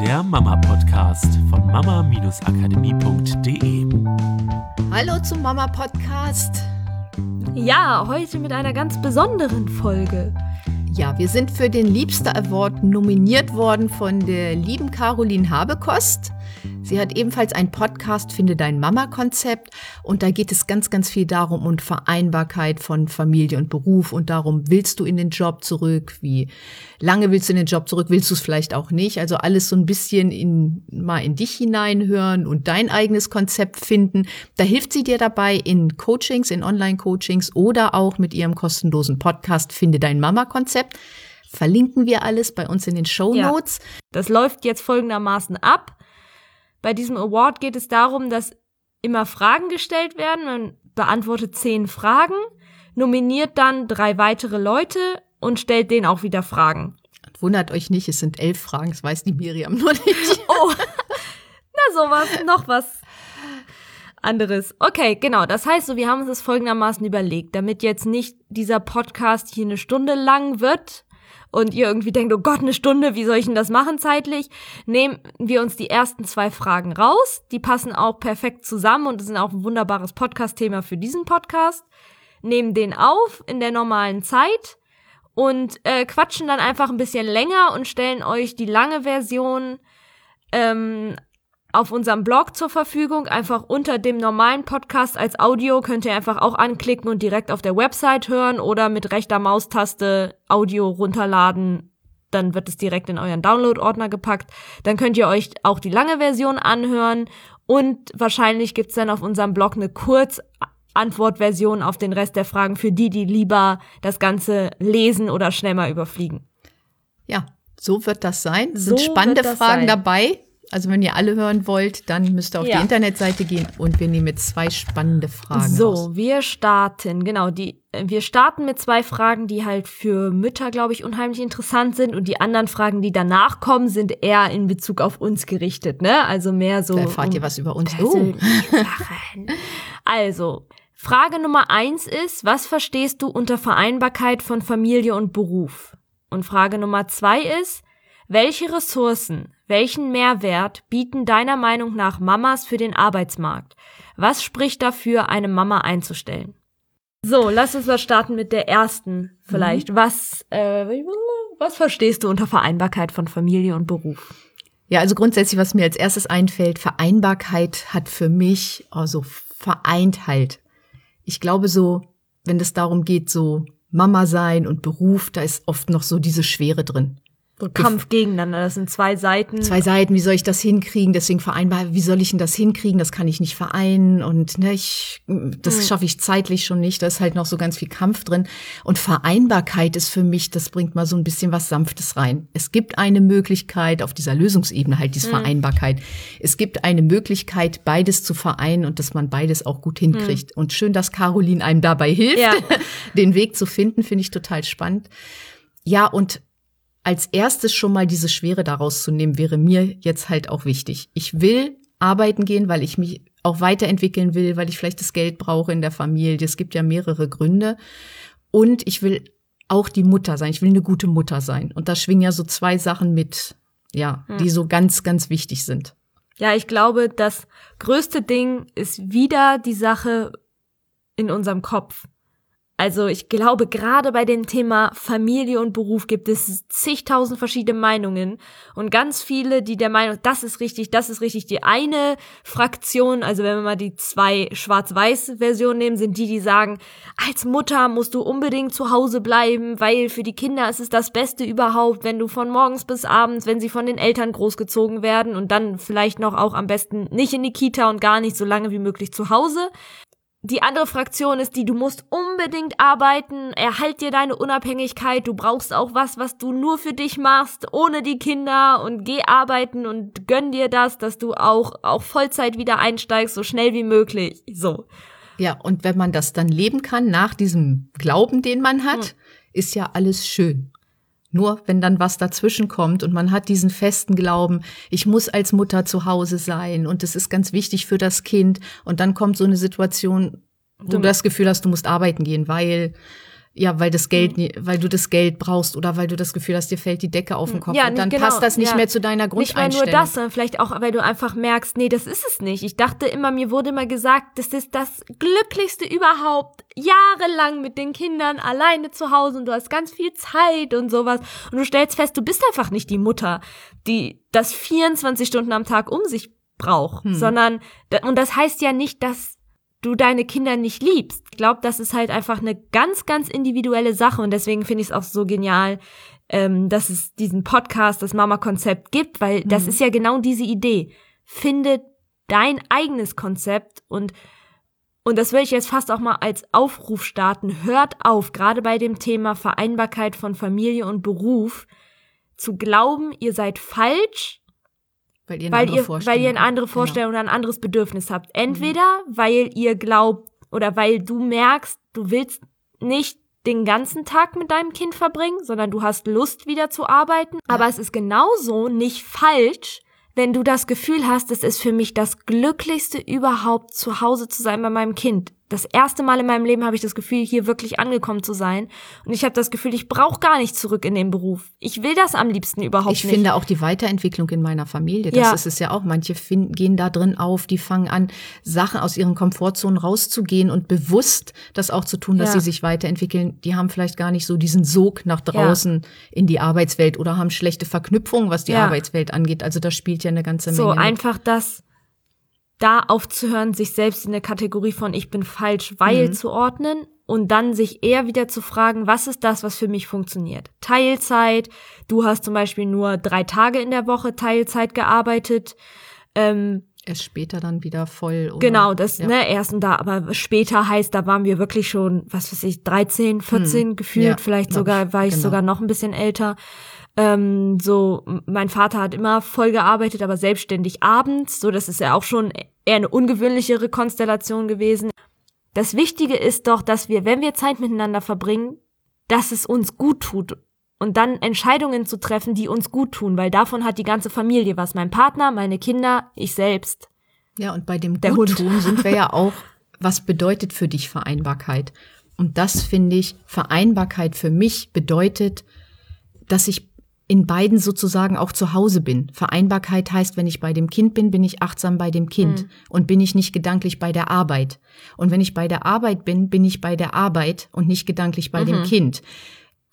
der Mama-Podcast von mama-akademie.de. Hallo zum Mama-Podcast. Ja, heute mit einer ganz besonderen Folge. Ja, wir sind für den Liebster Award nominiert worden von der lieben Caroline Habekost. Sie hat ebenfalls einen Podcast, Finde dein Mama-Konzept. Und da geht es ganz, ganz viel darum und Vereinbarkeit von Familie und Beruf und darum, willst du in den Job zurück? Wie lange willst du in den Job zurück? Willst du es vielleicht auch nicht? Also alles so ein bisschen in, mal in dich hineinhören und dein eigenes Konzept finden. Da hilft sie dir dabei in Coachings, in Online-Coachings oder auch mit ihrem kostenlosen Podcast, Finde dein Mama-Konzept verlinken wir alles bei uns in den Show Notes. Ja. Das läuft jetzt folgendermaßen ab. Bei diesem Award geht es darum, dass immer Fragen gestellt werden. Man beantwortet zehn Fragen, nominiert dann drei weitere Leute und stellt denen auch wieder Fragen. Wundert euch nicht, es sind elf Fragen, das weiß die Miriam nur nicht. Oh, na sowas, noch was anderes. Okay, genau. Das heißt so, wir haben uns das folgendermaßen überlegt, damit jetzt nicht dieser Podcast hier eine Stunde lang wird, und ihr irgendwie denkt, oh Gott, eine Stunde, wie soll ich denn das machen zeitlich, nehmen wir uns die ersten zwei Fragen raus. Die passen auch perfekt zusammen und sind auch ein wunderbares Podcast-Thema für diesen Podcast. Nehmen den auf in der normalen Zeit und äh, quatschen dann einfach ein bisschen länger und stellen euch die lange Version ähm, auf unserem Blog zur Verfügung. Einfach unter dem normalen Podcast als Audio könnt ihr einfach auch anklicken und direkt auf der Website hören oder mit rechter Maustaste Audio runterladen. Dann wird es direkt in euren Download-Ordner gepackt. Dann könnt ihr euch auch die lange Version anhören und wahrscheinlich gibt's dann auf unserem Blog eine Kurzantwortversion auf den Rest der Fragen für die, die lieber das Ganze lesen oder schnell mal überfliegen. Ja, so wird das sein. Es sind so spannende Fragen sein. dabei. Also wenn ihr alle hören wollt, dann müsst ihr auf ja. die Internetseite gehen und wir nehmen jetzt zwei spannende Fragen. So, raus. wir starten, genau, die, wir starten mit zwei Fragen, die halt für Mütter, glaube ich, unheimlich interessant sind und die anderen Fragen, die danach kommen, sind eher in Bezug auf uns gerichtet, ne? Also mehr so. Da erfahrt um ihr was über uns. Oh. also, Frage Nummer eins ist, was verstehst du unter Vereinbarkeit von Familie und Beruf? Und Frage Nummer zwei ist, welche Ressourcen, welchen Mehrwert bieten deiner Meinung nach Mamas für den Arbeitsmarkt? Was spricht dafür, eine Mama einzustellen? So, lass uns mal starten mit der ersten vielleicht. Mhm. Was, äh, was verstehst du unter Vereinbarkeit von Familie und Beruf? Ja, also grundsätzlich, was mir als erstes einfällt, Vereinbarkeit hat für mich also vereint halt. Ich glaube so, wenn es darum geht, so Mama sein und Beruf, da ist oft noch so diese Schwere drin. So Kampf gegeneinander, das sind zwei Seiten. Zwei Seiten, wie soll ich das hinkriegen? Deswegen vereinbar, wie soll ich denn das hinkriegen? Das kann ich nicht vereinen und ne, ich, das mhm. schaffe ich zeitlich schon nicht. Da ist halt noch so ganz viel Kampf drin. Und Vereinbarkeit ist für mich, das bringt mal so ein bisschen was Sanftes rein. Es gibt eine Möglichkeit auf dieser Lösungsebene halt diese mhm. Vereinbarkeit. Es gibt eine Möglichkeit, beides zu vereinen und dass man beides auch gut hinkriegt. Mhm. Und schön, dass Caroline einem dabei hilft, ja. den Weg zu finden, finde ich total spannend. Ja, und als erstes schon mal diese Schwere daraus zu nehmen, wäre mir jetzt halt auch wichtig. Ich will arbeiten gehen, weil ich mich auch weiterentwickeln will, weil ich vielleicht das Geld brauche in der Familie. Es gibt ja mehrere Gründe. Und ich will auch die Mutter sein. Ich will eine gute Mutter sein. Und da schwingen ja so zwei Sachen mit, ja, hm. die so ganz, ganz wichtig sind. Ja, ich glaube, das größte Ding ist wieder die Sache in unserem Kopf. Also ich glaube, gerade bei dem Thema Familie und Beruf gibt es zigtausend verschiedene Meinungen und ganz viele, die der Meinung, das ist richtig, das ist richtig. Die eine Fraktion, also wenn wir mal die zwei Schwarz-Weiß-Versionen nehmen, sind die, die sagen, als Mutter musst du unbedingt zu Hause bleiben, weil für die Kinder ist es das Beste überhaupt, wenn du von morgens bis abends, wenn sie von den Eltern großgezogen werden und dann vielleicht noch auch am besten nicht in die Kita und gar nicht so lange wie möglich zu Hause. Die andere Fraktion ist die, du musst unbedingt arbeiten, erhalt dir deine Unabhängigkeit, du brauchst auch was, was du nur für dich machst, ohne die Kinder und geh arbeiten und gönn dir das, dass du auch, auch Vollzeit wieder einsteigst, so schnell wie möglich. So. Ja, und wenn man das dann leben kann nach diesem Glauben, den man hat, hm. ist ja alles schön. Nur wenn dann was dazwischen kommt und man hat diesen festen Glauben, ich muss als Mutter zu Hause sein und es ist ganz wichtig für das Kind und dann kommt so eine Situation, wo du, du das Gefühl hast, du musst arbeiten gehen, weil ja, weil das Geld, nie- weil du das Geld brauchst oder weil du das Gefühl hast, dir fällt die Decke auf den Kopf Ja, und dann nicht- genau, passt das nicht ja. mehr zu deiner Nicht Grundeinstellung. nur das, sondern vielleicht auch, weil du einfach merkst, nee, das ist es nicht. Ich dachte immer, mir wurde immer gesagt, das ist das Glücklichste überhaupt, jahrelang mit den Kindern alleine zu Hause und du hast ganz viel Zeit und sowas. Und du stellst fest, du bist einfach nicht die Mutter, die das 24 Stunden am Tag um sich braucht, Hm. sondern, und das heißt ja nicht, dass du deine Kinder nicht liebst. Ich glaube, das ist halt einfach eine ganz, ganz individuelle Sache und deswegen finde ich es auch so genial, ähm, dass es diesen Podcast, das Mama-Konzept gibt, weil das Mhm. ist ja genau diese Idee. Finde dein eigenes Konzept und und das will ich jetzt fast auch mal als Aufruf starten. Hört auf, gerade bei dem Thema Vereinbarkeit von Familie und Beruf, zu glauben, ihr seid falsch, weil ihr, eine weil andere ihr, Vorstellung weil ihr eine andere Genau. Vorstellung oder ein anderes Bedürfnis habt. Entweder weil ihr glaubt oder weil du merkst, du willst nicht den ganzen Tag mit deinem Kind verbringen, sondern du hast Lust wieder zu arbeiten. Aber es ist genauso nicht falsch, wenn du das Gefühl hast, es ist für mich das Glücklichste überhaupt, zu Hause zu sein bei meinem Kind. Das erste Mal in meinem Leben habe ich das Gefühl, hier wirklich angekommen zu sein. Und ich habe das Gefühl, ich brauche gar nicht zurück in den Beruf. Ich will das am liebsten überhaupt Ich nicht. finde auch die Weiterentwicklung in meiner Familie, das Ja. ist es ja auch. Manche finden, gehen da drin auf, die fangen an, Sachen aus ihren Komfortzonen rauszugehen und bewusst das auch zu tun, dass Ja. sie sich weiterentwickeln. Die haben vielleicht gar nicht so diesen Sog nach draußen in die Arbeitswelt oder haben schlechte Verknüpfungen, was die Ja. Arbeitswelt angeht. Also da spielt ja eine ganze So Menge. mit. einfach das, da aufzuhören, sich selbst in der Kategorie von ich bin falsch, weil Mhm. zu ordnen und dann sich eher wieder zu fragen, was ist das, was für mich funktioniert? Teilzeit, du hast zum Beispiel nur drei Tage in der Woche Teilzeit gearbeitet. Ähm, Erst später dann wieder voll. Oder, genau, das, ja. ne, erst und da, aber später heißt, da waren wir wirklich schon, was weiß ich, 13, 14 gefühlt, Hm. Ja, vielleicht sogar, war ich genau. sogar noch ein bisschen älter. Ähm, so, mein Vater hat immer voll gearbeitet, aber selbstständig abends, so, das ist ja auch schon eher eine ungewöhnlichere Konstellation gewesen. Das Wichtige ist doch, dass wir, wenn wir Zeit miteinander verbringen, dass es uns gut tut und dann Entscheidungen zu treffen, die uns gut tun, weil davon hat die ganze Familie was. Mein Partner, meine Kinder, ich selbst. Ja, und bei dem. Guttun sind wir ja auch, was bedeutet für dich Vereinbarkeit? Und das finde ich, Vereinbarkeit für mich bedeutet, dass ich in beiden sozusagen auch zu Hause bin. Vereinbarkeit heißt, wenn ich bei dem Kind bin, bin ich achtsam bei dem Kind und bin ich nicht gedanklich bei der Arbeit. Und wenn ich bei der Arbeit bin, bin ich bei der Arbeit und nicht gedanklich bei dem Kind.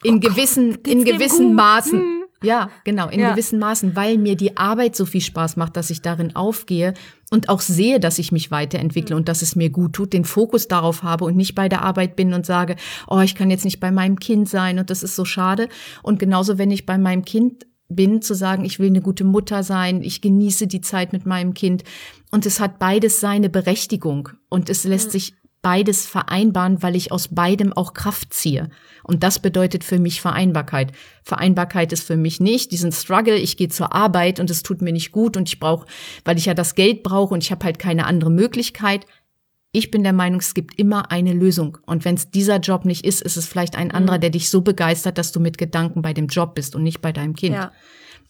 In gewissen, in dem gewissen? Maßen. Ja, genau, in Ja. gewissen Maßen, weil mir die Arbeit so viel Spaß macht, dass ich darin aufgehe und auch sehe, dass ich mich weiterentwickle und dass es mir gut tut, den Fokus darauf habe und nicht bei der Arbeit bin und sage, oh, ich kann jetzt nicht bei meinem Kind sein und das ist so schade. Und genauso, wenn ich bei meinem Kind bin, zu sagen, ich will eine gute Mutter sein, ich genieße die Zeit mit meinem Kind. Und es hat beides seine Berechtigung und es lässt sich beides vereinbaren, weil ich aus beidem auch Kraft ziehe. Und das bedeutet für mich Vereinbarkeit. Vereinbarkeit ist für mich nicht diesen Struggle, ich gehe zur Arbeit und es tut mir nicht gut und ich brauche, weil ich ja das Geld brauche und ich habe halt keine andere Möglichkeit. Ich bin der Meinung, es gibt immer eine Lösung. Und wenn es dieser Job nicht ist, ist es vielleicht ein anderer, der dich so begeistert, dass du mit Gedanken bei dem Job bist und nicht bei deinem Kind. Ja.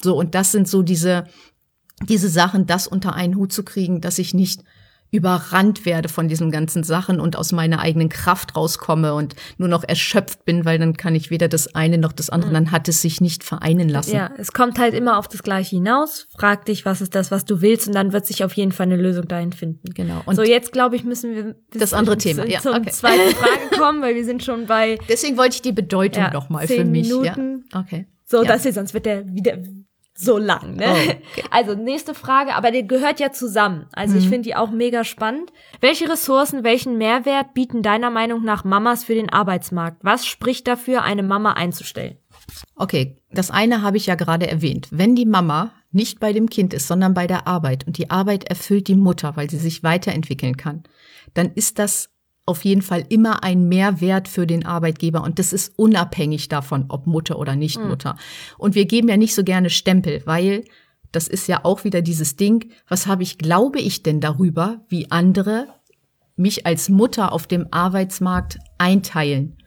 So, und das sind so diese, diese Sachen, das unter einen Hut zu kriegen, dass ich nicht überrannt werde von diesen ganzen Sachen und aus meiner eigenen Kraft rauskomme und nur noch erschöpft bin, weil dann kann ich weder das eine noch das andere, dann hat es sich nicht vereinen lassen. Ja, es kommt halt immer auf das Gleiche hinaus. Frag dich, was ist das, was du willst, und dann wird sich auf jeden Fall eine Lösung dahin finden. Genau. Und so, jetzt glaube ich, müssen wir Das andere zu- Thema, ja, zum okay. zweiten Frage kommen, weil wir sind schon bei deswegen wollte ich die Bedeutung Ja, noch mal für mich. Minuten. Ja. Okay. so, ja. das hier, sonst wird der wieder so lang, ne? Oh, okay. Also nächste Frage, aber der gehört ja zusammen. Also Mhm. ich finde die auch mega spannend. Welche Ressourcen, welchen Mehrwert bieten deiner Meinung nach Mamas für den Arbeitsmarkt? Was spricht dafür, eine Mama einzustellen? Okay, das eine habe ich ja gerade erwähnt. Wenn die Mama nicht bei dem Kind ist, sondern bei der Arbeit und die Arbeit erfüllt die Mutter, weil sie sich weiterentwickeln kann, dann ist das auf jeden Fall immer ein Mehrwert für den Arbeitgeber und das ist unabhängig davon, ob Mutter oder nicht Mutter. Und wir geben ja nicht so gerne Stempel, weil das ist ja auch wieder dieses Ding, was habe ich, glaube ich denn darüber, wie andere mich als Mutter auf dem Arbeitsmarkt einteilen?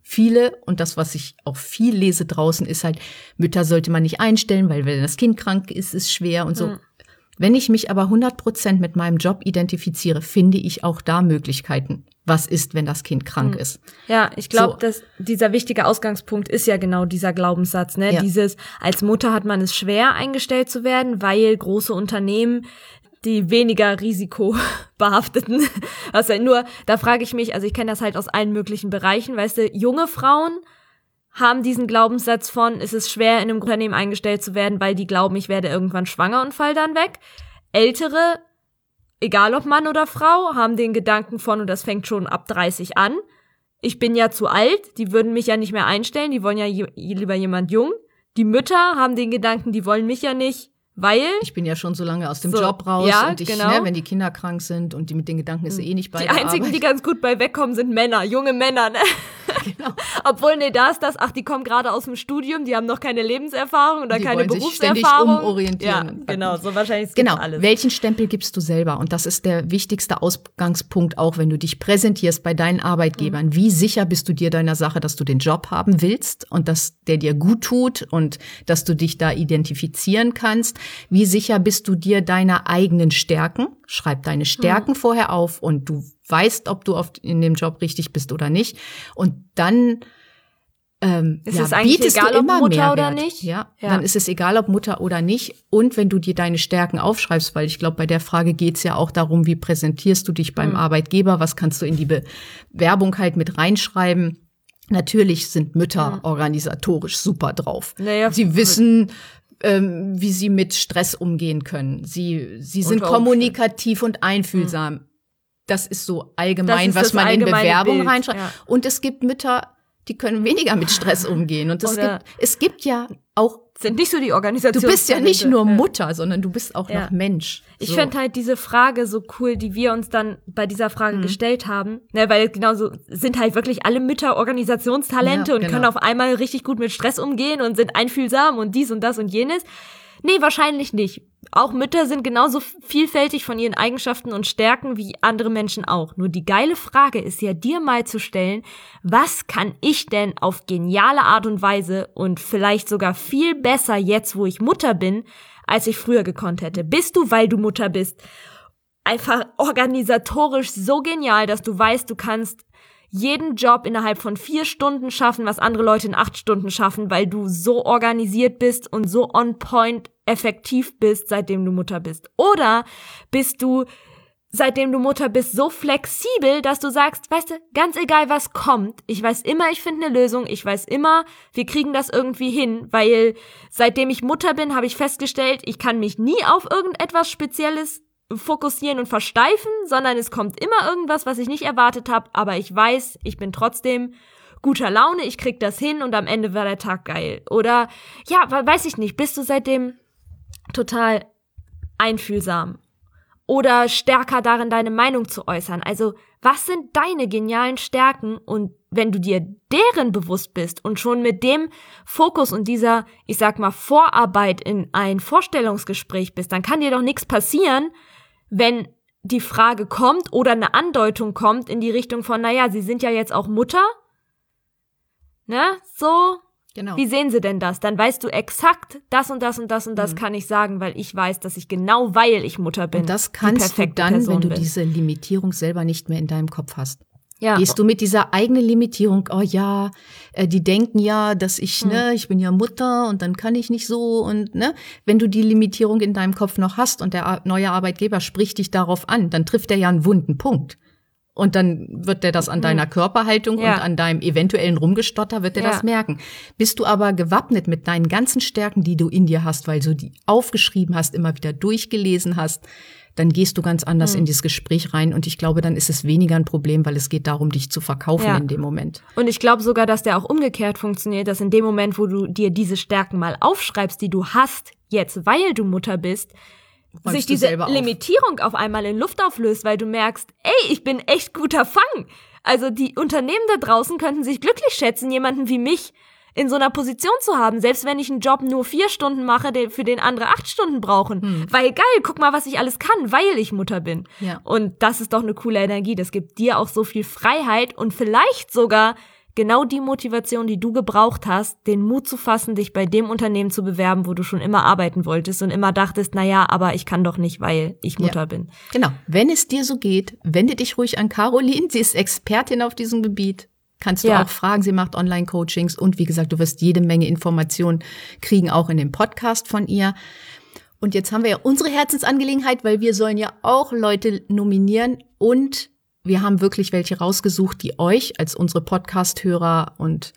Viele, und das, was ich auch viel lese draußen, ist halt, Mütter sollte man nicht einstellen, weil wenn das Kind krank ist, ist schwer und so. Wenn ich mich aber 100 Prozent mit meinem Job identifiziere, finde ich auch da Möglichkeiten. Was ist, wenn das Kind krank Hm. ist? Ja, ich glaube, So. dass dieser wichtige Ausgangspunkt ist ja genau dieser Glaubenssatz, ne? Ja. Dieses als Mutter hat man es schwer eingestellt zu werden, weil große Unternehmen die weniger risikobehafteten, was halt nur, da frage ich mich, also ich kenne das halt aus allen möglichen Bereichen, weißt du, junge Frauen haben diesen Glaubenssatz von, es ist schwer in einem Unternehmen eingestellt zu werden, weil die glauben, ich werde irgendwann schwanger und fall dann weg. Ältere egal ob Mann oder Frau, haben den Gedanken von, und das fängt schon ab 30 an, ich bin ja zu alt, die würden mich ja nicht mehr einstellen, die wollen ja je, lieber jemand jung. Die Mütter haben den Gedanken, die wollen mich ja nicht, weil Ich bin ja schon so lange aus dem So, Job raus ja, und ich, genau. ne, wenn die Kinder krank sind und die mit den Gedanken ist eh nicht bei die einzigen, Arbeit. die ganz gut bei wegkommen, sind Männer, junge Männer, ne? Genau. Obwohl, nee, da ist das, ach, die kommen gerade aus dem Studium, die haben noch keine Lebenserfahrung oder Die keine wollen sich ständig Berufserfahrung. umorientieren. Ja, genau, so wahrscheinlich es Genau. alles. Welchen Stempel gibst du selber? Und das ist der wichtigste Ausgangspunkt, auch wenn du dich präsentierst bei deinen Arbeitgebern. Mhm. Wie sicher bist du dir deiner Sache, dass du den Job haben willst und dass der dir gut tut und dass du dich da identifizieren kannst? Wie sicher bist du dir deiner eigenen Stärken? Schreib deine Stärken vorher auf und du weißt, ob du auf, in dem Job richtig bist oder nicht. Und dann ähm, Ist ja, es eigentlich egal, ob Mutter Mehrwert. oder nicht? Ja, Ja. dann ist es egal, ob Mutter oder nicht. Und wenn du dir deine Stärken aufschreibst, weil ich glaube, bei der Frage geht's ja auch darum, wie präsentierst du dich beim Mhm. Arbeitgeber, was kannst du in die Bewerbung halt mit reinschreiben. Natürlich sind Mütter organisatorisch super drauf. Mhm. Naja, sie wissen, ähm, wie sie mit Stress umgehen können. Sie, sie sind kommunikativ und einfühlsam. Das ist so allgemein, ist was man in Bewerbung reinschreibt. ja. Und es gibt Mütter, die können weniger mit Stress umgehen. Und es gibt, es gibt ja auch, sind nicht so die du Organisation. bist ja nicht nur Mutter, sondern du bist auch Ja. noch Mensch. Ich So. finde halt diese Frage so cool, die wir uns dann bei dieser Frage Mhm. gestellt haben. Ne, weil genauso sind halt wirklich alle Mütter Organisationstalente Ja, und genau. können auf einmal richtig gut mit Stress umgehen und sind einfühlsam und dies und das und jenes. Nee, wahrscheinlich nicht. Auch Mütter sind genauso vielfältig von ihren Eigenschaften und Stärken wie andere Menschen auch. Nur die geile Frage ist ja dir mal zu stellen, was kann ich denn auf geniale Art und Weise und vielleicht sogar viel besser jetzt, wo ich Mutter bin, als ich früher gekonnt hätte? Bist du, weil du Mutter bist, einfach organisatorisch so genial, dass du weißt, du kannst jeden Job innerhalb von vier Stunden schaffen, was andere Leute in acht Stunden schaffen, weil du so organisiert bist und so on point effektiv bist, seitdem du Mutter bist. Oder bist du, seitdem du Mutter bist, so flexibel, dass du sagst, weißt du, ganz egal was kommt, ich weiß immer, ich finde eine Lösung, ich weiß immer, wir kriegen das irgendwie hin, weil seitdem ich Mutter bin, habe ich festgestellt, ich kann mich nie auf irgendetwas Spezielles fokussieren und versteifen, sondern es kommt immer irgendwas, was ich nicht erwartet habe, aber ich weiß, ich bin trotzdem guter Laune, ich krieg das hin und am Ende war der Tag geil. Oder ja, we- weiß ich nicht, bist du seitdem total einfühlsam oder stärker darin, deine Meinung zu äußern. Also, was sind deine genialen Stärken? Und wenn du dir deren bewusst bist und schon mit dem Fokus und dieser, ich sag mal, Vorarbeit in ein Vorstellungsgespräch bist, dann kann dir doch nichts passieren, wenn die Frage kommt oder eine Andeutung kommt in die Richtung von, naja, sie sind ja jetzt auch Mutter. Ne? So, Genau. wie sehen sie denn das? Dann weißt du exakt, das und das und das und das kann ich sagen, weil ich weiß, dass ich genau, weil ich Mutter bin. Mhm. und das die kannst du dann, Person wenn du bin. diese Limitierung selber nicht mehr in deinem Kopf hast. Ja. Gehst du mit dieser eigenen Limitierung, oh ja, äh, die denken ja, dass ich, Hm. ne, ich bin ja Mutter und dann kann ich nicht so und ne, wenn du die Limitierung in deinem Kopf noch hast und der neue Arbeitgeber spricht dich darauf an, dann trifft er ja einen wunden Punkt. Und dann wird der das an deiner Körperhaltung Hm. Ja. und an deinem eventuellen Rumgestotter, wird er Ja. das merken. Bist du aber gewappnet mit deinen ganzen Stärken, die du in dir hast, weil du die aufgeschrieben hast, immer wieder durchgelesen hast, dann gehst du ganz anders in dieses Gespräch rein und ich glaube, dann ist es weniger ein Problem, weil es geht darum, dich zu verkaufen Ja. in dem Moment. Und ich glaube sogar, dass der auch umgekehrt funktioniert, dass in dem Moment, wo du dir diese Stärken mal aufschreibst, die du hast, jetzt, weil du Mutter bist, Räumst sich diese auf. Limitierung auf einmal in Luft auflöst, weil du merkst, ey, ich bin echt guter Fang. Also die Unternehmen da draußen könnten sich glücklich schätzen, jemanden wie mich in so einer Position zu haben, selbst wenn ich einen Job nur vier Stunden mache, für den andere acht Stunden brauchen. Hm. Weil geil, guck mal, was ich alles kann, weil ich Mutter bin. Ja. Und das ist doch eine coole Energie. Das gibt dir auch so viel Freiheit und vielleicht sogar genau die Motivation, die du gebraucht hast, den Mut zu fassen, dich bei dem Unternehmen zu bewerben, wo du schon immer arbeiten wolltest und immer dachtest, na ja, aber ich kann doch nicht, weil ich Mutter Ja. bin. Genau. Wenn es dir so geht, wende dich ruhig an Caroline. Sie ist Expertin auf diesem Gebiet. Kannst du Ja. auch fragen. Sie macht Online-Coachings und wie gesagt, du wirst jede Menge Informationen kriegen, auch in dem Podcast von ihr. Und jetzt haben wir ja unsere Herzensangelegenheit, weil wir sollen ja auch Leute nominieren und wir haben wirklich welche rausgesucht, die euch als unsere Podcast-Hörer und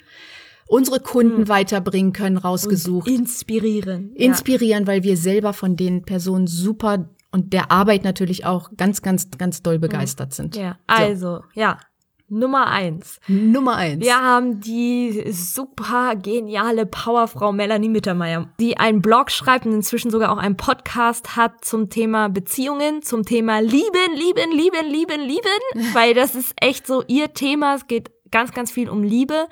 unsere Kunden weiterbringen können, rausgesucht Inspirieren. inspirieren, weil wir selber von den Personen super und der Arbeit natürlich auch ganz, ganz, ganz doll begeistert sind. ja. ja. Also, ja. Nummer eins. Nummer eins. Wir haben die super geniale Powerfrau Melanie Mittermeier, die einen Blog schreibt und inzwischen sogar auch einen Podcast hat zum Thema Beziehungen, zum Thema Lieben, Lieben, Lieben, Lieben, Lieben, weil das ist echt so ihr Thema. Es geht ganz, ganz viel um Liebe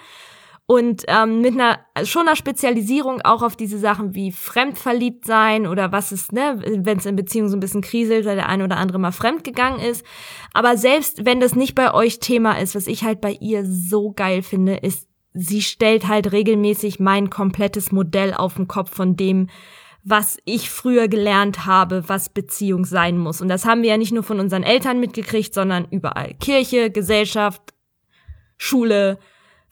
und ähm, mit einer schon einer Spezialisierung auch auf diese Sachen wie fremdverliebt sein oder was ist, ne, wenn es in Beziehungen so ein bisschen kriselt, weil der eine oder andere mal fremd gegangen ist. Aber selbst wenn das nicht bei euch Thema ist, was ich halt bei ihr so geil finde, ist, sie stellt halt regelmäßig mein komplettes Modell auf den Kopf von dem, was ich früher gelernt habe, was Beziehung sein muss. Und das haben wir ja nicht nur von unseren Eltern mitgekriegt, sondern überall. Kirche, Gesellschaft, Schule,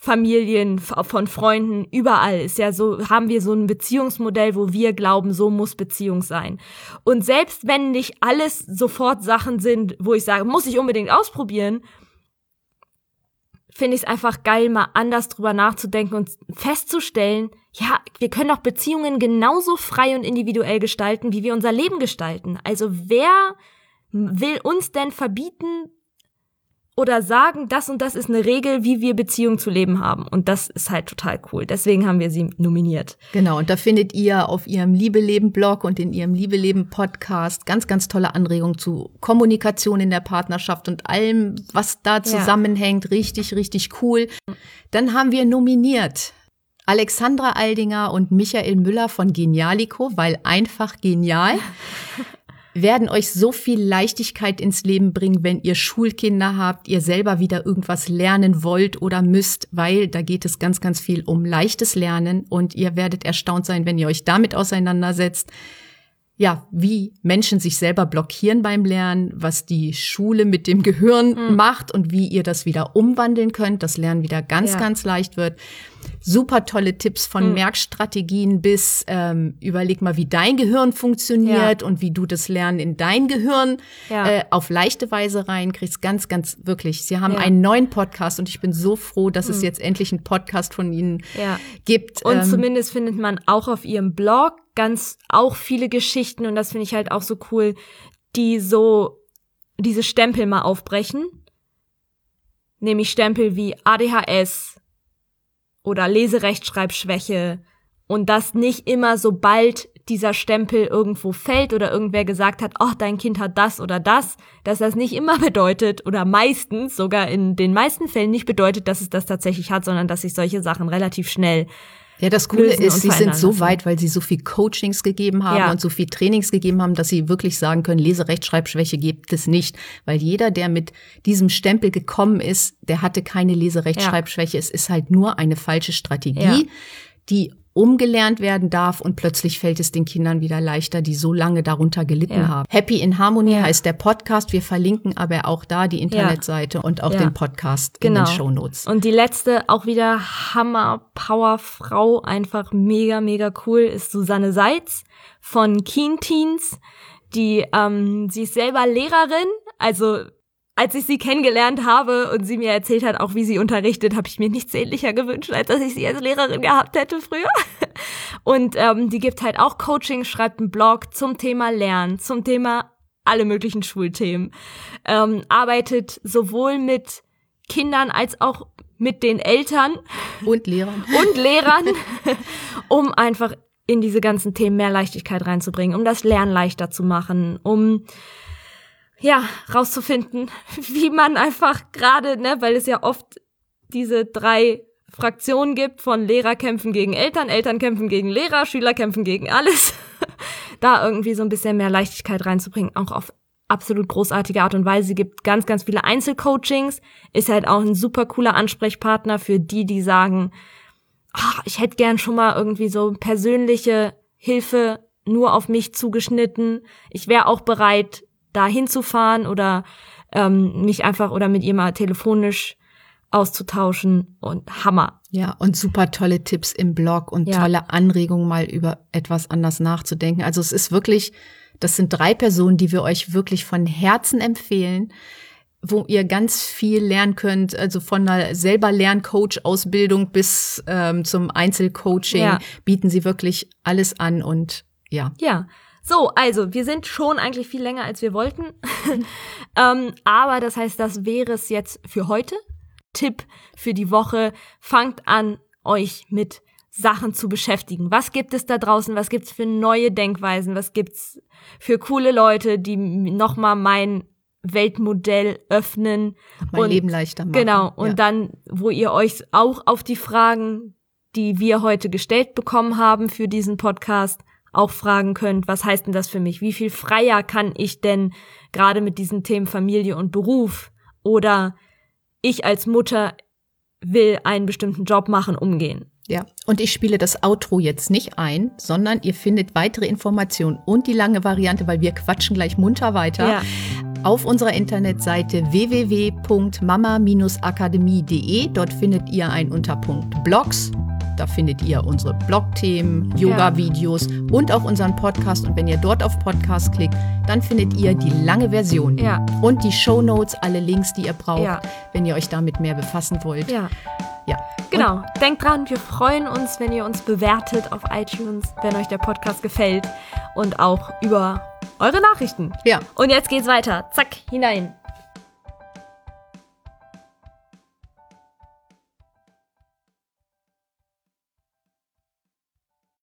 Familien, von Freunden, überall ist ja so, haben wir so ein Beziehungsmodell, wo wir glauben, so muss Beziehung sein. Und selbst wenn nicht alles sofort Sachen sind, wo ich sage, muss ich unbedingt ausprobieren, finde ich es einfach geil, mal anders drüber nachzudenken und festzustellen, ja, wir können doch Beziehungen genauso frei und individuell gestalten, wie wir unser Leben gestalten. Also wer will uns denn verbieten oder sagen, das und das ist eine Regel, wie wir Beziehungen zu leben haben? Und das ist halt total cool. Deswegen haben wir sie nominiert. Genau, und da findet ihr auf ihrem Liebeleben-Blog und in ihrem Liebeleben-Podcast ganz, ganz tolle Anregungen zu Kommunikation in der Partnerschaft und allem, was da zusammenhängt. Richtig, richtig cool. Dann haben wir nominiert Alexandra Aldinger und Michael Müller von Genialico, weil einfach genial. werden euch so viel Leichtigkeit ins Leben bringen, wenn ihr Schulkinder habt, ihr selber wieder irgendwas lernen wollt oder müsst, weil da geht es ganz, ganz viel um leichtes Lernen und ihr werdet erstaunt sein, wenn ihr euch damit auseinandersetzt. Ja, wie Menschen sich selber blockieren beim Lernen, was die Schule mit dem Gehirn macht und wie ihr das wieder umwandeln könnt, das Lernen wieder ganz, Ja. ganz leicht wird. Super tolle Tipps von Mhm. Merkstrategien bis ähm, überleg mal, wie dein Gehirn funktioniert und wie du das Lernen in dein Gehirn Ja. äh, auf leichte Weise reinkriegst. Ganz, ganz wirklich. Sie haben Ja. Mhm. einen neuen Podcast und ich bin so froh, dass es jetzt endlich einen Podcast von Ihnen Ja. gibt. Und Ähm, zumindest findet man auch auf ihrem Blog ganz auch viele Geschichten und das finde ich halt auch so cool, die so diese Stempel mal aufbrechen. Nämlich Stempel wie ADHS oder Leserechtschreibschwäche und das nicht immer sobald dieser Stempel irgendwo fällt oder irgendwer gesagt hat, oh, dein Kind hat das oder das, dass das nicht immer bedeutet oder meistens, sogar in den meisten Fällen nicht bedeutet, dass es das tatsächlich hat, sondern dass sich solche Sachen relativ schnell Ja, das Coole ist, sie sind so weit, weil sie so viel Coachings gegeben haben Ja. und so viel Trainings gegeben haben, dass sie wirklich sagen können, Leserechtschreibschwäche gibt es nicht. Weil jeder, der mit diesem Stempel gekommen ist, der hatte keine Leserechtschreibschwäche. Es ist halt nur eine falsche Strategie, Ja. die umgelernt werden darf und plötzlich fällt es den Kindern wieder leichter, die so lange darunter gelitten Ja. haben. Happy in Harmony heißt der Podcast. Wir verlinken aber auch da die Internetseite und auch Ja. den Podcast Genau. in den Shownotes. Und die letzte, auch wieder Hammer, Power Frau, einfach mega, mega cool, ist Susanne Seitz von Keen Teens. Die, ähm, sie ist selber Lehrerin, also als ich sie kennengelernt habe und sie mir erzählt hat, auch wie sie unterrichtet, habe ich mir nichts ähnlicher gewünscht, als dass ich sie als Lehrerin gehabt hätte früher. Und ähm, die gibt halt auch Coaching, schreibt einen Blog zum Thema Lernen, zum Thema alle möglichen Schulthemen. Ähm, arbeitet sowohl mit Kindern als auch mit den Eltern Und Lehrer. und Lehrern, um einfach in diese ganzen Themen mehr Leichtigkeit reinzubringen, um das Lernen leichter zu machen, um ja, rauszufinden, wie man einfach gerade, ne, weil es ja oft diese drei Fraktionen gibt von Lehrer kämpfen gegen Eltern, Eltern kämpfen gegen Lehrer, Schüler kämpfen gegen alles, da irgendwie so ein bisschen mehr Leichtigkeit reinzubringen, auch auf absolut großartige Art und Weise. Sie gibt ganz, ganz viele Einzelcoachings, ist halt auch ein super cooler Ansprechpartner für die, die sagen, ach, ich hätte gern schon mal irgendwie so persönliche Hilfe nur auf mich zugeschnitten. Ich wäre auch bereit, da hinzufahren oder ähm, mich einfach oder mit ihr mal telefonisch auszutauschen und Hammer. Ja, und super tolle Tipps im Blog und Ja. tolle Anregungen, mal über etwas anders nachzudenken. Also es ist wirklich, das sind drei Personen, die wir euch wirklich von Herzen empfehlen, wo ihr ganz viel lernen könnt, also von einer selber Lerncoach-Ausbildung bis ähm, zum Einzelcoaching Ja. bieten sie wirklich alles an und ja. Ja. So, also, wir sind schon eigentlich viel länger, als wir wollten. ähm, aber das heißt, das wäre es jetzt für heute. Tipp für die Woche. Fangt an, euch mit Sachen zu beschäftigen. Was gibt es da draußen? Was gibt's für neue Denkweisen? Was gibt's für coole Leute, die nochmal mein Weltmodell öffnen? Mein Und- Leben leichter machen. Genau. Und ja. dann, wo ihr euch auch auf die Fragen, die wir heute gestellt bekommen haben für diesen Podcast, auch fragen könnt, was heißt denn das für mich? Wie viel freier kann ich denn gerade mit diesen Themen Familie und Beruf oder ich als Mutter will einen bestimmten Job machen, umgehen? Ja, und ich spiele das Outro jetzt nicht ein, sondern ihr findet weitere Informationen und die lange Variante, weil wir quatschen gleich munter weiter, Ja. auf unserer Internetseite www.mama-akademie.de. Dort findet ihr einen Unterpunkt Blogs. Da findet ihr unsere Blogthemen, Yoga-Videos und auch unseren Podcast. Und wenn ihr dort auf Podcast klickt, dann findet ihr die lange Version. Ja. Und die Shownotes, alle Links, die ihr braucht, Ja. wenn ihr euch damit mehr befassen wollt. Ja. Ja. Genau. Denkt dran, wir freuen uns, wenn ihr uns bewertet auf iTunes, wenn euch der Podcast gefällt und auch über eure Nachrichten. Ja. Und jetzt geht's weiter. Zack, hinein.